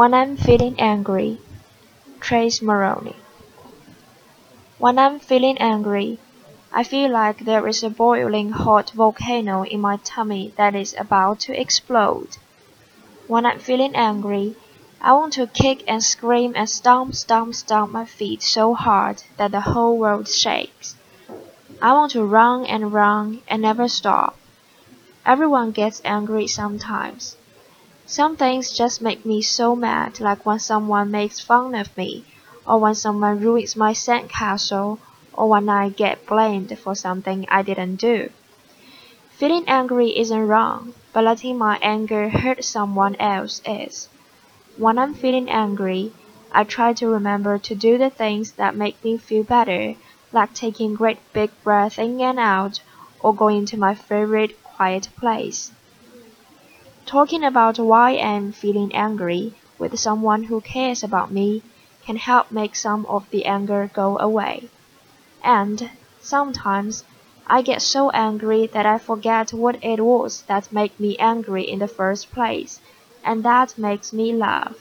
When I'm feeling angry, Trace Moroney. When I'm feeling angry, I feel like there is a boiling hot volcano in my tummy that is about to explode. When I'm feeling angry, I want to kick and scream and stomp, stomp, stomp my feet so hard that the whole world shakes. I want to run and run and never stop. Everyone gets angry sometimes. Some things just make me so mad like when someone makes fun of me, or when someone ruins my sandcastle, or when I get blamed for something I didn't do. Feeling angry isn't wrong, but letting my anger hurt someone else is. When I'm feeling angry, I try to remember to do the things that make me feel better, like taking great big breaths in and out, or going to my favorite quiet place. Talking about why I'm feeling angry with someone who cares about me can help make some of the anger go away. And sometimes I get so angry that I forget what it was that made me angry in the first place, and that makes me laugh.